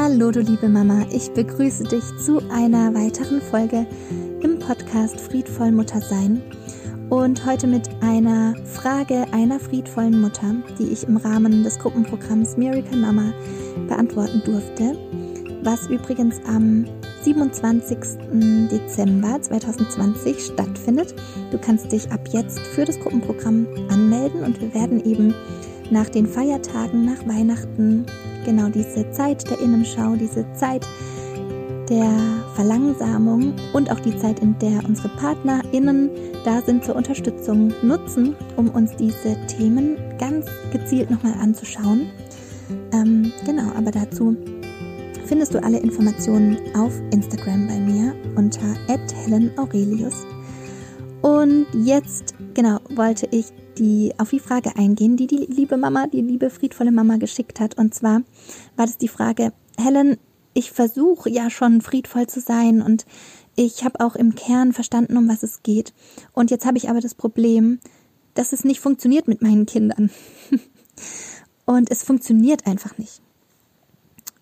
Hallo du liebe Mama, ich begrüße dich zu einer weiteren Folge im Podcast Friedvoll Mutter sein und heute mit einer Frage einer friedvollen Mutter, die ich im Rahmen des Gruppenprogramms Miracle Mama beantworten durfte, was übrigens am 27. Dezember 2020 stattfindet. Du kannst dich ab jetzt für das Gruppenprogramm anmelden und wir werden eben nach den Feiertagen, nach Weihnachten, genau diese Zeit der Innenschau, diese Zeit der Verlangsamung und auch die Zeit, in der unsere PartnerInnen da sind zur Unterstützung, nutzen, um uns diese Themen ganz gezielt nochmal anzuschauen. Ähm, genau, aber dazu findest du alle Informationen auf Instagram bei mir unter @helenaurelius. Und jetzt, genau, wollte ich die, auf die Frage eingehen, die die liebe Mama, die liebe friedvolle Mama geschickt hat. Und zwar war das die Frage, Helen, ich versuche ja schon friedvoll zu sein und ich habe auch im Kern verstanden, um was es geht. Und jetzt habe ich aber das Problem, dass es nicht funktioniert mit meinen Kindern. und es funktioniert einfach nicht.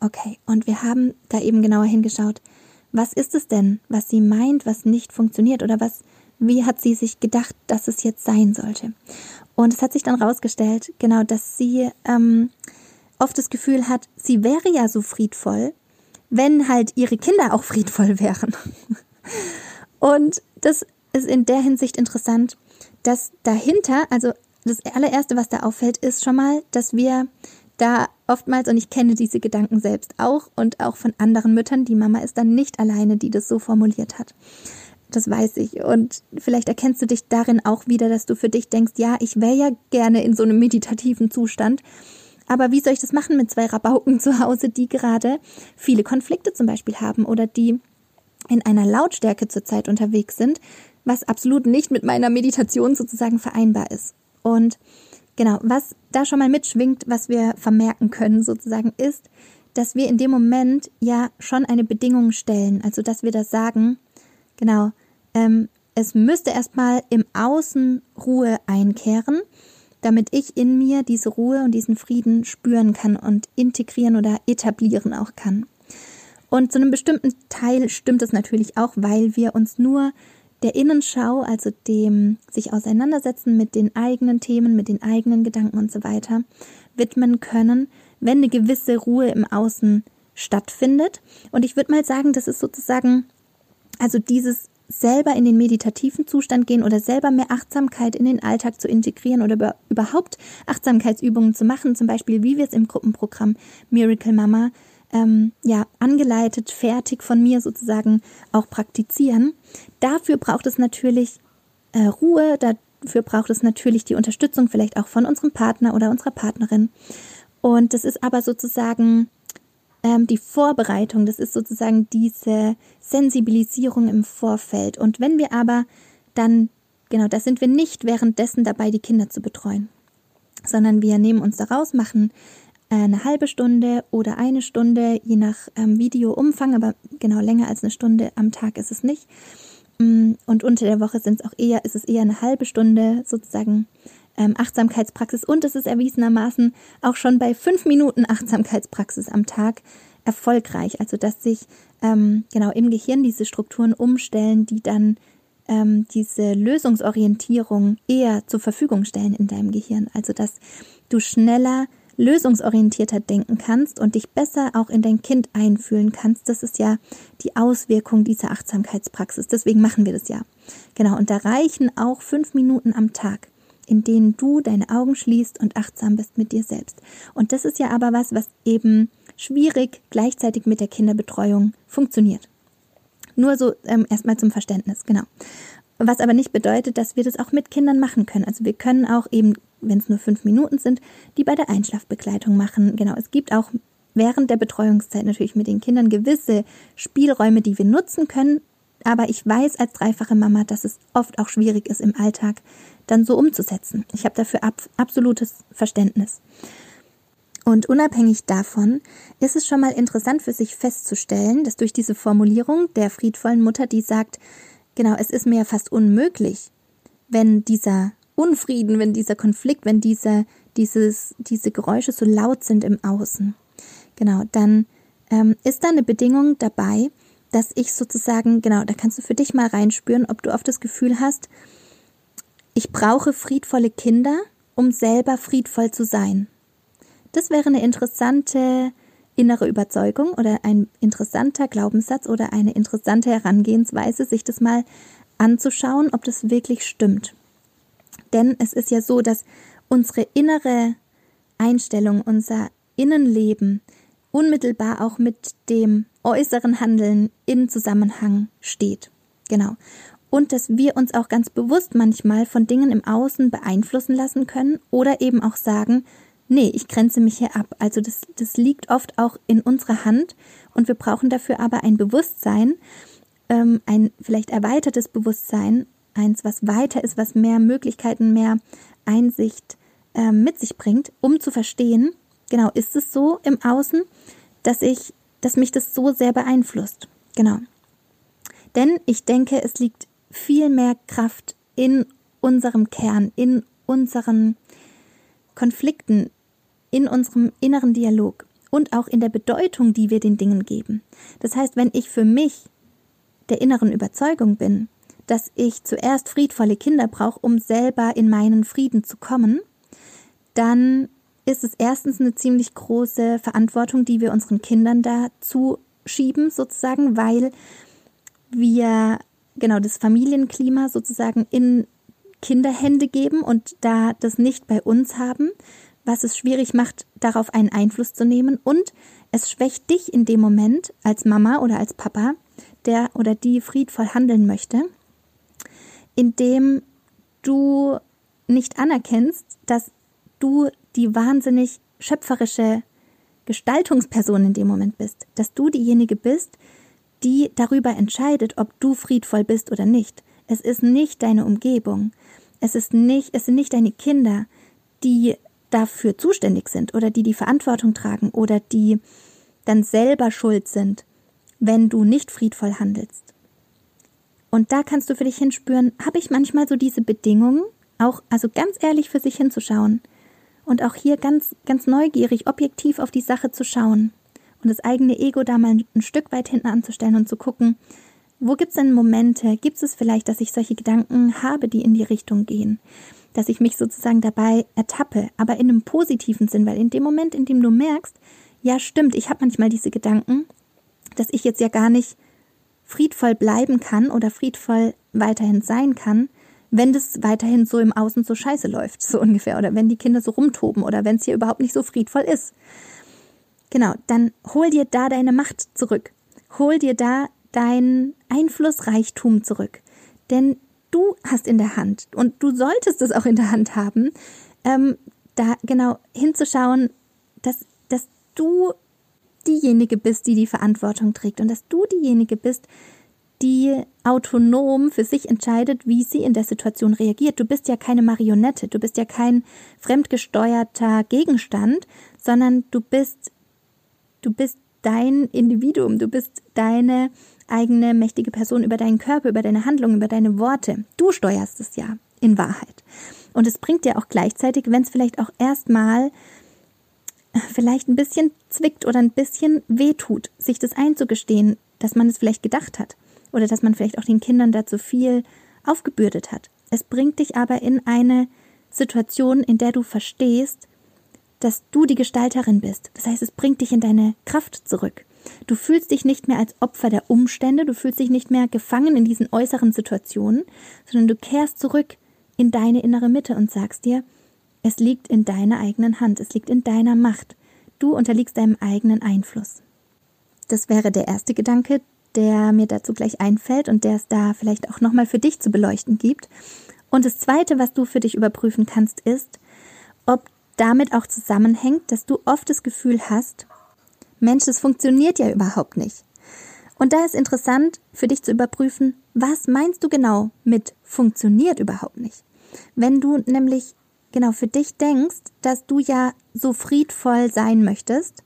Okay, und wir haben da eben genauer hingeschaut. Was ist es denn, was sie meint, was nicht funktioniert oder was wie hat sie sich gedacht, dass es jetzt sein sollte. Und es hat sich dann rausgestellt, genau, dass sie ähm, oft das Gefühl hat, sie wäre ja so friedvoll, wenn halt ihre Kinder auch friedvoll wären. Und das ist in der Hinsicht interessant, dass dahinter, also das allererste, was da auffällt, ist schon mal, dass wir da oftmals, und ich kenne diese Gedanken selbst auch und auch von anderen Müttern, die Mama ist dann nicht alleine, die das so formuliert hat. Das weiß ich. Und vielleicht erkennst du dich darin auch wieder, dass du für dich denkst, ja, ich wäre ja gerne in so einem meditativen Zustand. Aber wie soll ich das machen mit zwei Rabauken zu Hause, die gerade viele Konflikte zum Beispiel haben oder die in einer Lautstärke zurzeit unterwegs sind, was absolut nicht mit meiner Meditation sozusagen vereinbar ist. Und genau, was da schon mal mitschwingt, was wir vermerken können sozusagen, ist, dass wir in dem Moment ja schon eine Bedingung stellen. Also, dass wir da sagen, Genau. Ähm, es müsste erstmal im Außen Ruhe einkehren, damit ich in mir diese Ruhe und diesen Frieden spüren kann und integrieren oder etablieren auch kann. Und zu einem bestimmten Teil stimmt es natürlich auch, weil wir uns nur der Innenschau, also dem sich auseinandersetzen mit den eigenen Themen, mit den eigenen Gedanken und so weiter, widmen können, wenn eine gewisse Ruhe im Außen stattfindet. Und ich würde mal sagen, das ist sozusagen also dieses selber in den meditativen Zustand gehen oder selber mehr Achtsamkeit in den Alltag zu integrieren oder überhaupt Achtsamkeitsübungen zu machen, zum Beispiel wie wir es im Gruppenprogramm Miracle Mama ähm, ja angeleitet, fertig von mir sozusagen auch praktizieren. Dafür braucht es natürlich äh, Ruhe, dafür braucht es natürlich die Unterstützung vielleicht auch von unserem Partner oder unserer Partnerin. Und das ist aber sozusagen ähm, die Vorbereitung, das ist sozusagen diese Sensibilisierung im Vorfeld. Und wenn wir aber dann, genau, da sind wir nicht währenddessen dabei, die Kinder zu betreuen, sondern wir nehmen uns da raus, machen äh, eine halbe Stunde oder eine Stunde, je nach ähm, Videoumfang, aber genau länger als eine Stunde am Tag ist es nicht. Mm, und unter der Woche sind es auch eher, ist es eher eine halbe Stunde sozusagen ähm, Achtsamkeitspraxis und es ist erwiesenermaßen auch schon bei fünf Minuten Achtsamkeitspraxis am Tag erfolgreich. Also dass sich ähm, genau im Gehirn diese Strukturen umstellen, die dann ähm, diese Lösungsorientierung eher zur Verfügung stellen in deinem Gehirn. Also dass du schneller lösungsorientierter denken kannst und dich besser auch in dein Kind einfühlen kannst. Das ist ja die Auswirkung dieser Achtsamkeitspraxis. Deswegen machen wir das ja. Genau. Und da reichen auch fünf Minuten am Tag in denen du deine Augen schließt und achtsam bist mit dir selbst. Und das ist ja aber was, was eben schwierig gleichzeitig mit der Kinderbetreuung funktioniert. Nur so ähm, erstmal zum Verständnis, genau. Was aber nicht bedeutet, dass wir das auch mit Kindern machen können. Also wir können auch eben, wenn es nur fünf Minuten sind, die bei der Einschlafbegleitung machen. Genau, es gibt auch während der Betreuungszeit natürlich mit den Kindern gewisse Spielräume, die wir nutzen können. Aber ich weiß als dreifache Mama, dass es oft auch schwierig ist im Alltag, dann so umzusetzen. Ich habe dafür ab, absolutes Verständnis. Und unabhängig davon ist es schon mal interessant für sich festzustellen, dass durch diese Formulierung der friedvollen Mutter, die sagt, genau, es ist mir ja fast unmöglich, wenn dieser Unfrieden, wenn dieser Konflikt, wenn diese, dieses, diese Geräusche so laut sind im Außen. Genau, dann ähm, ist da eine Bedingung dabei, dass ich sozusagen, genau, da kannst du für dich mal reinspüren, ob du oft das Gefühl hast, ich brauche friedvolle Kinder, um selber friedvoll zu sein. Das wäre eine interessante innere Überzeugung oder ein interessanter Glaubenssatz oder eine interessante Herangehensweise, sich das mal anzuschauen, ob das wirklich stimmt. Denn es ist ja so, dass unsere innere Einstellung, unser Innenleben unmittelbar auch mit dem äußeren Handeln in Zusammenhang steht. Genau. Und dass wir uns auch ganz bewusst manchmal von Dingen im Außen beeinflussen lassen können oder eben auch sagen, nee, ich grenze mich hier ab. Also das, das liegt oft auch in unserer Hand und wir brauchen dafür aber ein Bewusstsein, ähm, ein vielleicht erweitertes Bewusstsein, eins, was weiter ist, was mehr Möglichkeiten, mehr Einsicht äh, mit sich bringt, um zu verstehen, genau, ist es so im Außen, dass ich, dass mich das so sehr beeinflusst. Genau. Denn ich denke, es liegt viel mehr Kraft in unserem Kern, in unseren Konflikten, in unserem inneren Dialog und auch in der Bedeutung, die wir den Dingen geben. Das heißt, wenn ich für mich der inneren Überzeugung bin, dass ich zuerst friedvolle Kinder brauche, um selber in meinen Frieden zu kommen, dann ist es erstens eine ziemlich große Verantwortung, die wir unseren Kindern da zuschieben, sozusagen, weil wir genau das Familienklima sozusagen in Kinderhände geben und da das nicht bei uns haben, was es schwierig macht, darauf einen Einfluss zu nehmen. Und es schwächt dich in dem Moment als Mama oder als Papa, der oder die friedvoll handeln möchte, indem du nicht anerkennst, dass du die wahnsinnig schöpferische Gestaltungsperson in dem Moment bist, dass du diejenige bist, die darüber entscheidet, ob du friedvoll bist oder nicht. Es ist nicht deine Umgebung. Es ist nicht, es sind nicht deine Kinder, die dafür zuständig sind oder die die Verantwortung tragen oder die dann selber schuld sind, wenn du nicht friedvoll handelst. Und da kannst du für dich hinspüren, habe ich manchmal so diese Bedingungen, auch also ganz ehrlich für sich hinzuschauen und auch hier ganz ganz neugierig objektiv auf die Sache zu schauen und das eigene Ego da mal ein Stück weit hinten anzustellen und zu gucken, wo gibt es denn Momente, gibt es vielleicht, dass ich solche Gedanken habe, die in die Richtung gehen, dass ich mich sozusagen dabei ertappe, aber in einem positiven Sinn, weil in dem Moment, in dem du merkst, ja stimmt, ich habe manchmal diese Gedanken, dass ich jetzt ja gar nicht friedvoll bleiben kann oder friedvoll weiterhin sein kann, wenn das weiterhin so im Außen so scheiße läuft, so ungefähr, oder wenn die Kinder so rumtoben oder wenn es hier überhaupt nicht so friedvoll ist. Genau, dann hol dir da deine Macht zurück. Hol dir da dein Einflussreichtum zurück. Denn du hast in der Hand und du solltest es auch in der Hand haben, ähm, da genau hinzuschauen, dass, dass du diejenige bist, die die Verantwortung trägt und dass du diejenige bist, die autonom für sich entscheidet, wie sie in der Situation reagiert. Du bist ja keine Marionette, du bist ja kein fremdgesteuerter Gegenstand, sondern du bist Du bist dein Individuum, du bist deine eigene mächtige Person über deinen Körper, über deine Handlungen, über deine Worte. Du steuerst es ja in Wahrheit. Und es bringt dir auch gleichzeitig, wenn es vielleicht auch erstmal äh, vielleicht ein bisschen zwickt oder ein bisschen wehtut, sich das einzugestehen, dass man es vielleicht gedacht hat oder dass man vielleicht auch den Kindern dazu viel aufgebürdet hat. Es bringt dich aber in eine Situation, in der du verstehst, dass du die Gestalterin bist. Das heißt, es bringt dich in deine Kraft zurück. Du fühlst dich nicht mehr als Opfer der Umstände, du fühlst dich nicht mehr gefangen in diesen äußeren Situationen, sondern du kehrst zurück in deine innere Mitte und sagst dir, es liegt in deiner eigenen Hand, es liegt in deiner Macht. Du unterliegst deinem eigenen Einfluss. Das wäre der erste Gedanke, der mir dazu gleich einfällt und der es da vielleicht auch nochmal für dich zu beleuchten gibt. Und das zweite, was du für dich überprüfen kannst, ist, ob damit auch zusammenhängt, dass du oft das Gefühl hast, Mensch, das funktioniert ja überhaupt nicht. Und da ist interessant für dich zu überprüfen, was meinst du genau mit funktioniert überhaupt nicht? Wenn du nämlich genau für dich denkst, dass du ja so friedvoll sein möchtest,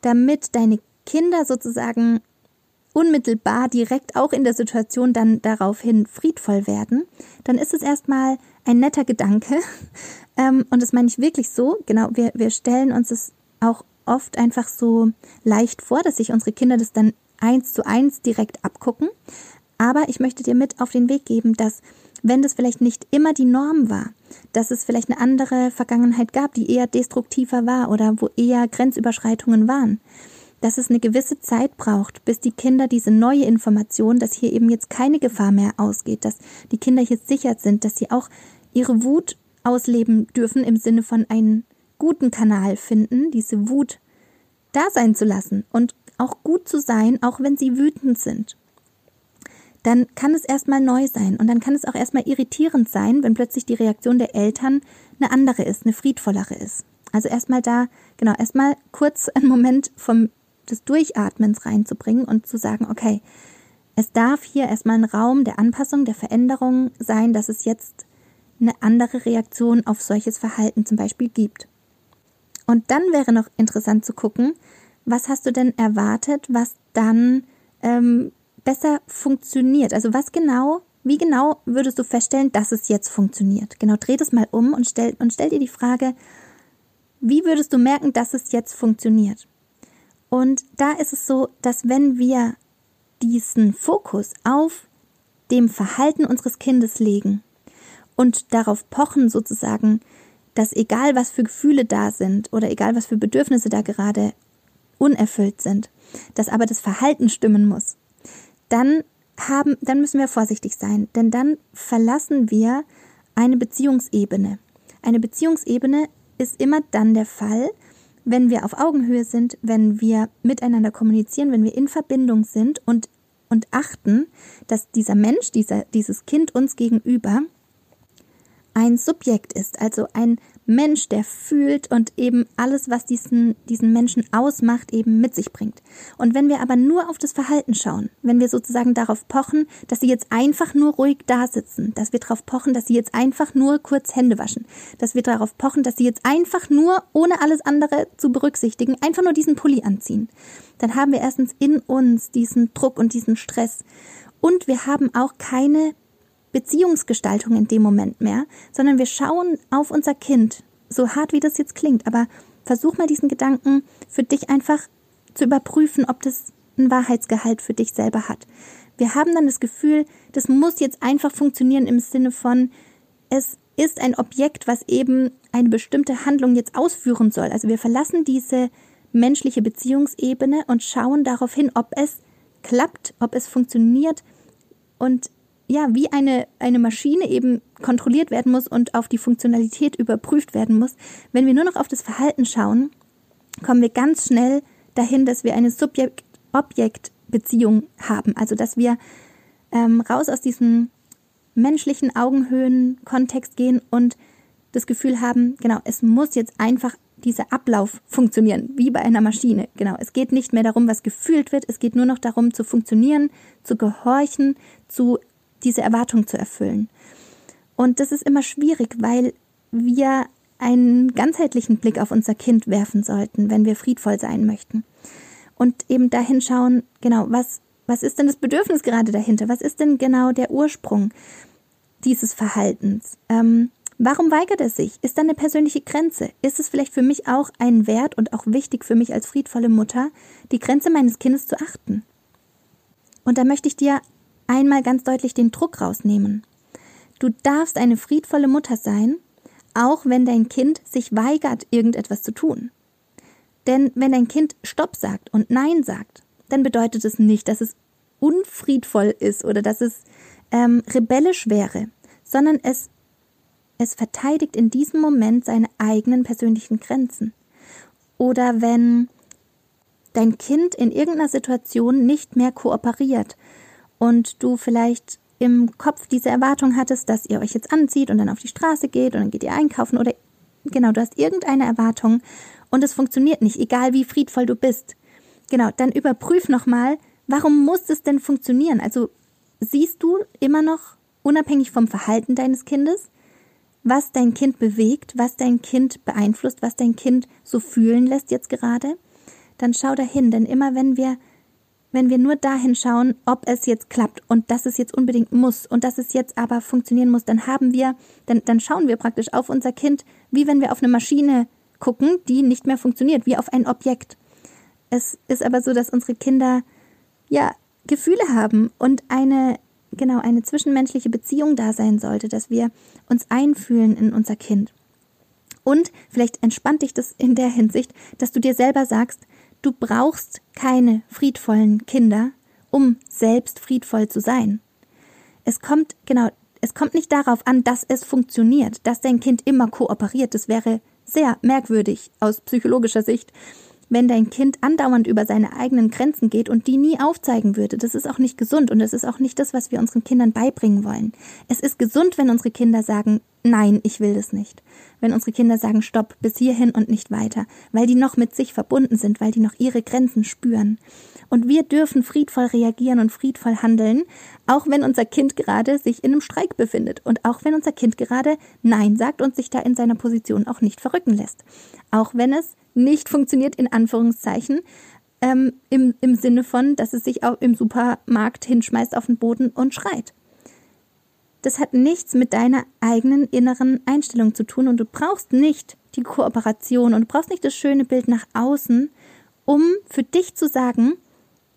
damit deine Kinder sozusagen unmittelbar direkt auch in der Situation dann daraufhin friedvoll werden, dann ist es erstmal ein netter Gedanke. Ähm, und das meine ich wirklich so. Genau, wir, wir stellen uns es auch oft einfach so leicht vor, dass sich unsere Kinder das dann eins zu eins direkt abgucken. Aber ich möchte dir mit auf den Weg geben, dass wenn das vielleicht nicht immer die Norm war, dass es vielleicht eine andere Vergangenheit gab, die eher destruktiver war oder wo eher Grenzüberschreitungen waren, dass es eine gewisse Zeit braucht, bis die Kinder diese neue Information, dass hier eben jetzt keine Gefahr mehr ausgeht, dass die Kinder hier sicher sind, dass sie auch ihre Wut ausleben dürfen im Sinne von einen guten Kanal finden, diese Wut da sein zu lassen und auch gut zu sein, auch wenn sie wütend sind. Dann kann es erstmal neu sein und dann kann es auch erstmal irritierend sein, wenn plötzlich die Reaktion der Eltern eine andere ist, eine friedvollere ist. Also erstmal da, genau, erstmal kurz einen Moment vom des Durchatmens reinzubringen und zu sagen, okay, es darf hier erstmal ein Raum der Anpassung, der Veränderung sein, dass es jetzt eine andere Reaktion auf solches Verhalten zum Beispiel gibt. Und dann wäre noch interessant zu gucken, was hast du denn erwartet, was dann ähm, besser funktioniert? Also was genau, wie genau würdest du feststellen, dass es jetzt funktioniert? Genau, dreh das mal um und stell, und stell dir die Frage, wie würdest du merken, dass es jetzt funktioniert? Und da ist es so, dass wenn wir diesen Fokus auf dem Verhalten unseres Kindes legen und darauf pochen sozusagen, dass egal was für Gefühle da sind oder egal was für Bedürfnisse da gerade unerfüllt sind, dass aber das Verhalten stimmen muss, dann haben, dann müssen wir vorsichtig sein, denn dann verlassen wir eine Beziehungsebene. Eine Beziehungsebene ist immer dann der Fall, wenn wir auf Augenhöhe sind, wenn wir miteinander kommunizieren, wenn wir in Verbindung sind und, und achten, dass dieser Mensch, dieser, dieses Kind uns gegenüber ein Subjekt ist, also ein Mensch, der fühlt und eben alles, was diesen, diesen Menschen ausmacht, eben mit sich bringt. Und wenn wir aber nur auf das Verhalten schauen, wenn wir sozusagen darauf pochen, dass sie jetzt einfach nur ruhig da sitzen, dass wir darauf pochen, dass sie jetzt einfach nur kurz Hände waschen, dass wir darauf pochen, dass sie jetzt einfach nur, ohne alles andere zu berücksichtigen, einfach nur diesen Pulli anziehen, dann haben wir erstens in uns diesen Druck und diesen Stress. Und wir haben auch keine Beziehungsgestaltung in dem Moment mehr, sondern wir schauen auf unser Kind, so hart wie das jetzt klingt, aber versuch mal diesen Gedanken für dich einfach zu überprüfen, ob das ein Wahrheitsgehalt für dich selber hat. Wir haben dann das Gefühl, das muss jetzt einfach funktionieren im Sinne von, es ist ein Objekt, was eben eine bestimmte Handlung jetzt ausführen soll. Also wir verlassen diese menschliche Beziehungsebene und schauen darauf hin, ob es klappt, ob es funktioniert und ja, wie eine, eine Maschine eben kontrolliert werden muss und auf die Funktionalität überprüft werden muss. Wenn wir nur noch auf das Verhalten schauen, kommen wir ganz schnell dahin, dass wir eine Subjekt-Objekt-Beziehung haben. Also, dass wir ähm, raus aus diesem menschlichen Augenhöhen-Kontext gehen und das Gefühl haben, genau, es muss jetzt einfach dieser Ablauf funktionieren, wie bei einer Maschine. Genau, es geht nicht mehr darum, was gefühlt wird, es geht nur noch darum, zu funktionieren, zu gehorchen, zu diese Erwartung zu erfüllen. Und das ist immer schwierig, weil wir einen ganzheitlichen Blick auf unser Kind werfen sollten, wenn wir friedvoll sein möchten. Und eben dahin schauen, genau, was, was ist denn das Bedürfnis gerade dahinter? Was ist denn genau der Ursprung dieses Verhaltens? Ähm, warum weigert er sich? Ist da eine persönliche Grenze? Ist es vielleicht für mich auch ein Wert und auch wichtig für mich als friedvolle Mutter, die Grenze meines Kindes zu achten? Und da möchte ich dir einmal ganz deutlich den Druck rausnehmen. Du darfst eine friedvolle Mutter sein, auch wenn dein Kind sich weigert, irgendetwas zu tun. Denn wenn dein Kind Stopp sagt und Nein sagt, dann bedeutet es nicht, dass es unfriedvoll ist oder dass es ähm, rebellisch wäre, sondern es, es verteidigt in diesem Moment seine eigenen persönlichen Grenzen. Oder wenn dein Kind in irgendeiner Situation nicht mehr kooperiert und du vielleicht im Kopf diese Erwartung hattest, dass ihr euch jetzt anzieht und dann auf die Straße geht und dann geht ihr einkaufen oder genau, du hast irgendeine Erwartung und es funktioniert nicht, egal wie friedvoll du bist. Genau, dann überprüf nochmal, warum muss es denn funktionieren? Also siehst du immer noch, unabhängig vom Verhalten deines Kindes, was dein Kind bewegt, was dein Kind beeinflusst, was dein Kind so fühlen lässt jetzt gerade? Dann schau dahin, denn immer wenn wir wenn wir nur dahin schauen, ob es jetzt klappt und dass es jetzt unbedingt muss und dass es jetzt aber funktionieren muss, dann haben wir, dann, dann schauen wir praktisch auf unser Kind, wie wenn wir auf eine Maschine gucken, die nicht mehr funktioniert, wie auf ein Objekt. Es ist aber so, dass unsere Kinder ja Gefühle haben und eine genau eine zwischenmenschliche Beziehung da sein sollte, dass wir uns einfühlen in unser Kind. Und vielleicht entspannt dich das in der Hinsicht, dass du dir selber sagst, du brauchst keine friedvollen Kinder, um selbst friedvoll zu sein. Es kommt, genau, es kommt nicht darauf an, dass es funktioniert, dass dein Kind immer kooperiert. Das wäre sehr merkwürdig aus psychologischer Sicht, wenn dein Kind andauernd über seine eigenen Grenzen geht und die nie aufzeigen würde. Das ist auch nicht gesund und das ist auch nicht das, was wir unseren Kindern beibringen wollen. Es ist gesund, wenn unsere Kinder sagen, nein, ich will das nicht. Wenn unsere Kinder sagen, stopp, bis hierhin und nicht weiter, weil die noch mit sich verbunden sind, weil die noch ihre Grenzen spüren. Und wir dürfen friedvoll reagieren und friedvoll handeln, auch wenn unser Kind gerade sich in einem Streik befindet und auch wenn unser Kind gerade Nein sagt und sich da in seiner Position auch nicht verrücken lässt. Auch wenn es nicht funktioniert, in Anführungszeichen, ähm, im, im Sinne von, dass es sich auch im Supermarkt hinschmeißt auf den Boden und schreit. Das hat nichts mit deiner eigenen inneren Einstellung zu tun und du brauchst nicht die Kooperation und du brauchst nicht das schöne Bild nach außen, um für dich zu sagen,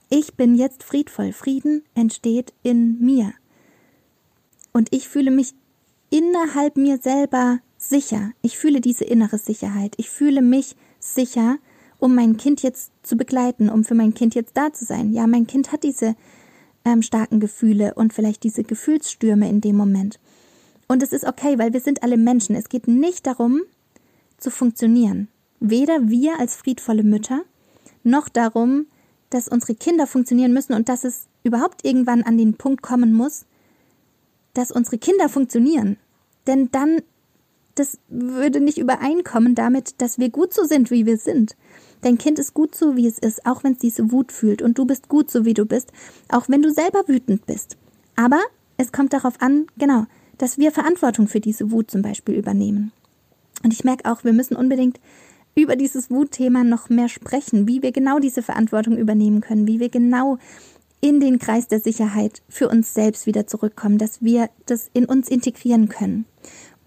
ich bin jetzt friedvoll. Frieden entsteht in mir. Und ich fühle mich innerhalb mir selber sicher. Ich fühle diese innere Sicherheit. Ich fühle mich um mein Kind jetzt zu begleiten, um für mein Kind jetzt da zu sein. Ja, mein Kind hat diese ähm, starken Gefühle und vielleicht diese Gefühlsstürme in dem Moment. Und es ist okay, weil wir sind alle Menschen. Es geht nicht darum, zu funktionieren. Weder wir als friedvolle Mütter, noch darum, dass unsere Kinder funktionieren müssen und dass es überhaupt irgendwann an den Punkt kommen muss, dass unsere Kinder funktionieren. Denn dann, das würde nicht übereinkommen damit, dass wir gut so sind, wie wir sind. Dein Kind ist gut so, wie es ist, auch wenn es diese Wut fühlt. Und du bist gut so, wie du bist, auch wenn du selber wütend bist. Aber es kommt darauf an, genau, dass wir Verantwortung für diese Wut zum Beispiel übernehmen. Und ich merke auch, wir müssen unbedingt über dieses Wutthema noch mehr sprechen, wie wir genau diese Verantwortung übernehmen können, wie wir genau in den Kreis der Sicherheit für uns selbst wieder zurückkommen, dass wir das in uns integrieren können.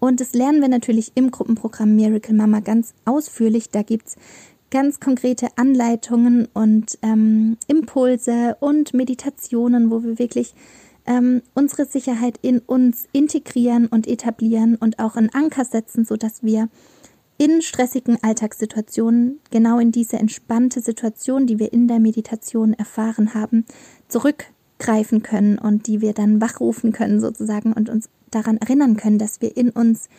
Und das lernen wir natürlich im Gruppenprogramm Miracle Mama ganz ausführlich. Da gibt's ganz konkrete Anleitungen und ähm, Impulse und Meditationen, wo wir wirklich ähm, unsere Sicherheit in uns integrieren und etablieren und auch einen Anker setzen, sodass wir in stressigen Alltagssituationen, genau in diese entspannte Situation, die wir in der Meditation erfahren haben, zurückgreifen können und die wir dann wachrufen können sozusagen und uns daran erinnern können, dass wir in uns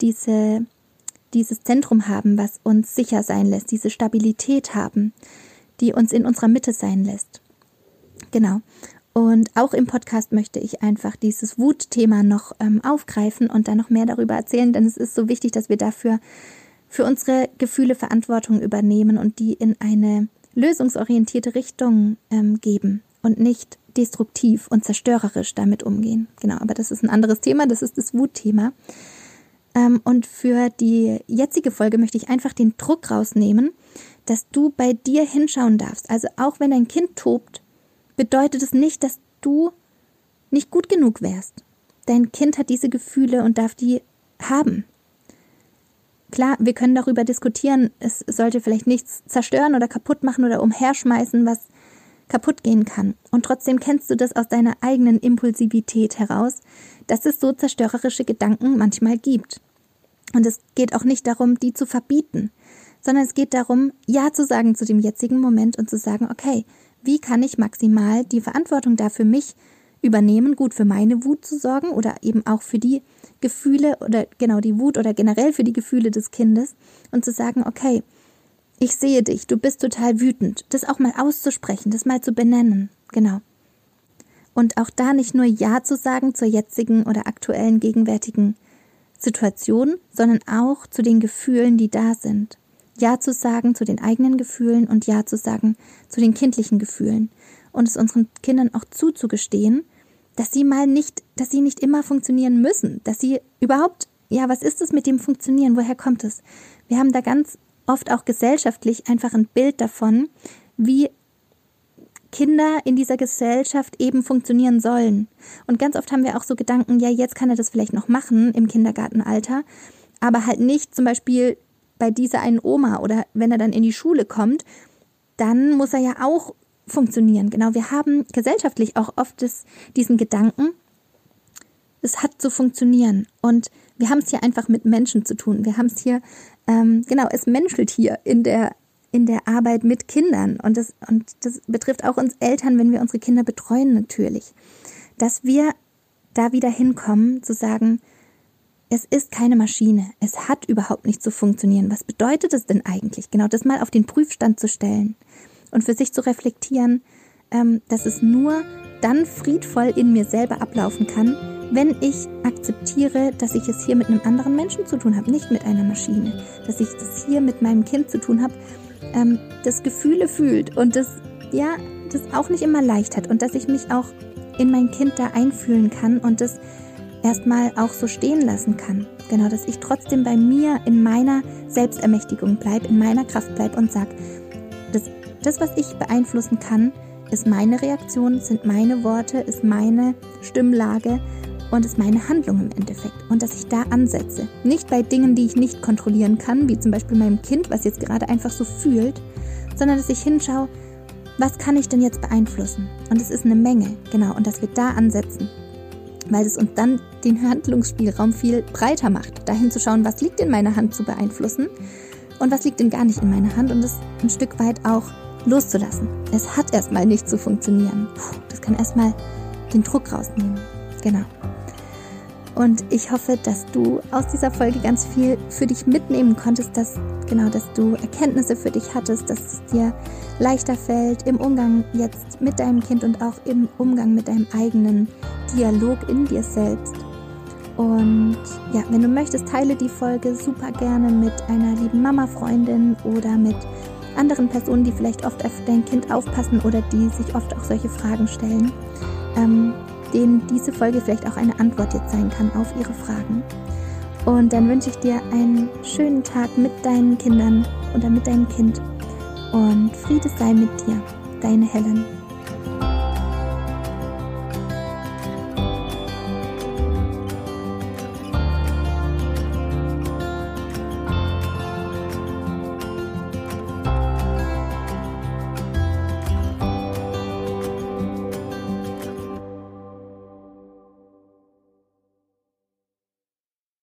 diese, dieses Zentrum haben, was uns sicher sein lässt, diese Stabilität haben, die uns in unserer Mitte sein lässt. Genau. Und auch im Podcast möchte ich einfach dieses Wutthema noch ähm, aufgreifen und dann noch mehr darüber erzählen, denn es ist so wichtig, dass wir dafür für unsere Gefühle Verantwortung übernehmen und die in eine lösungsorientierte Richtung ähm, geben und nicht destruktiv und zerstörerisch damit umgehen. Genau, aber das ist ein anderes Thema, das ist das Wutthema. Ähm, und für die jetzige Folge möchte ich einfach den Druck rausnehmen, dass du bei dir hinschauen darfst. Also auch wenn dein Kind tobt, bedeutet es nicht, dass du nicht gut genug wärst. Dein Kind hat diese Gefühle und darf die haben. Klar, wir können darüber diskutieren, es sollte vielleicht nichts zerstören oder kaputt machen oder umherschmeißen, was kaputt gehen kann. Und trotzdem kennst du das aus deiner eigenen Impulsivität heraus, dass es so zerstörerische Gedanken manchmal gibt. Und es geht auch nicht darum, die zu verbieten, sondern es geht darum, Ja zu sagen zu dem jetzigen Moment und zu sagen, okay, wie kann ich maximal die Verantwortung da für mich übernehmen, gut für meine Wut zu sorgen oder eben auch für die Gefühle oder genau die Wut oder generell für die Gefühle des Kindes und zu sagen, okay, ich sehe dich, du bist total wütend, das auch mal auszusprechen, das mal zu benennen, genau. Und auch da nicht nur Ja zu sagen zur jetzigen oder aktuellen gegenwärtigen Situation, sondern auch zu den Gefühlen, die da sind. Ja zu sagen zu den eigenen Gefühlen und Ja zu sagen zu den kindlichen Gefühlen. Und es unseren Kindern auch zuzugestehen, dass sie mal nicht, dass sie nicht immer funktionieren müssen, dass sie überhaupt, ja, was ist es mit dem Funktionieren? Woher kommt es? Wir haben da ganz oft auch gesellschaftlich einfach ein Bild davon, wie Kinder in dieser Gesellschaft eben funktionieren sollen. Und ganz oft haben wir auch so Gedanken, ja, jetzt kann er das vielleicht noch machen im Kindergartenalter, aber halt nicht zum Beispiel bei dieser einen Oma oder wenn er dann in die Schule kommt, dann muss er ja auch funktionieren. Genau, wir haben gesellschaftlich auch oft das, diesen Gedanken, es hat zu funktionieren. Und wir haben es hier einfach mit Menschen zu tun. Wir haben es hier, ähm, genau, es menschelt hier in der, in der Arbeit mit Kindern. Und das, und das betrifft auch uns Eltern, wenn wir unsere Kinder betreuen, natürlich. Dass wir da wieder hinkommen, zu sagen, es ist keine Maschine. Es hat überhaupt nicht zu funktionieren. Was bedeutet es denn eigentlich? Genau das mal auf den Prüfstand zu stellen und für sich zu reflektieren, ähm, dass es nur dann friedvoll in mir selber ablaufen kann, wenn ich akzeptiere, dass ich es hier mit einem anderen Menschen zu tun habe, nicht mit einer Maschine, dass ich das hier mit meinem Kind zu tun habe, ähm, das Gefühle fühlt und das, ja, das auch nicht immer leicht hat und dass ich mich auch in mein Kind da einfühlen kann und das erstmal auch so stehen lassen kann. Genau, dass ich trotzdem bei mir in meiner Selbstermächtigung bleibe, in meiner Kraft bleibe und sage, das, das, was ich beeinflussen kann, ist meine Reaktion, sind meine Worte, ist meine Stimmlage und ist meine Handlung im Endeffekt. Und dass ich da ansetze. Nicht bei Dingen, die ich nicht kontrollieren kann, wie zum Beispiel meinem Kind, was jetzt gerade einfach so fühlt, sondern dass ich hinschaue, was kann ich denn jetzt beeinflussen? Und es ist eine Menge, genau, und dass wir da ansetzen. Weil es uns dann den Handlungsspielraum viel breiter macht, dahin zu schauen, was liegt in meiner Hand zu beeinflussen und was liegt denn gar nicht in meiner Hand und es ein Stück weit auch loszulassen. Es hat erstmal nicht zu funktionieren. Puh, das kann erstmal den Druck rausnehmen. Genau. Und ich hoffe, dass du aus dieser Folge ganz viel für dich mitnehmen konntest, dass genau, dass du Erkenntnisse für dich hattest, dass es dir leichter fällt im Umgang jetzt mit deinem Kind und auch im Umgang mit deinem eigenen Dialog in dir selbst. Und ja, wenn du möchtest, teile die Folge super gerne mit einer lieben Mama-Freundin oder mit anderen Personen, die vielleicht oft auf dein Kind aufpassen oder die sich oft auch solche Fragen stellen. Ähm, denen diese Folge vielleicht auch eine Antwort jetzt sein kann auf ihre Fragen. Und dann wünsche ich dir einen schönen Tag mit deinen Kindern oder mit deinem Kind. Und Friede sei mit dir, deine Helen.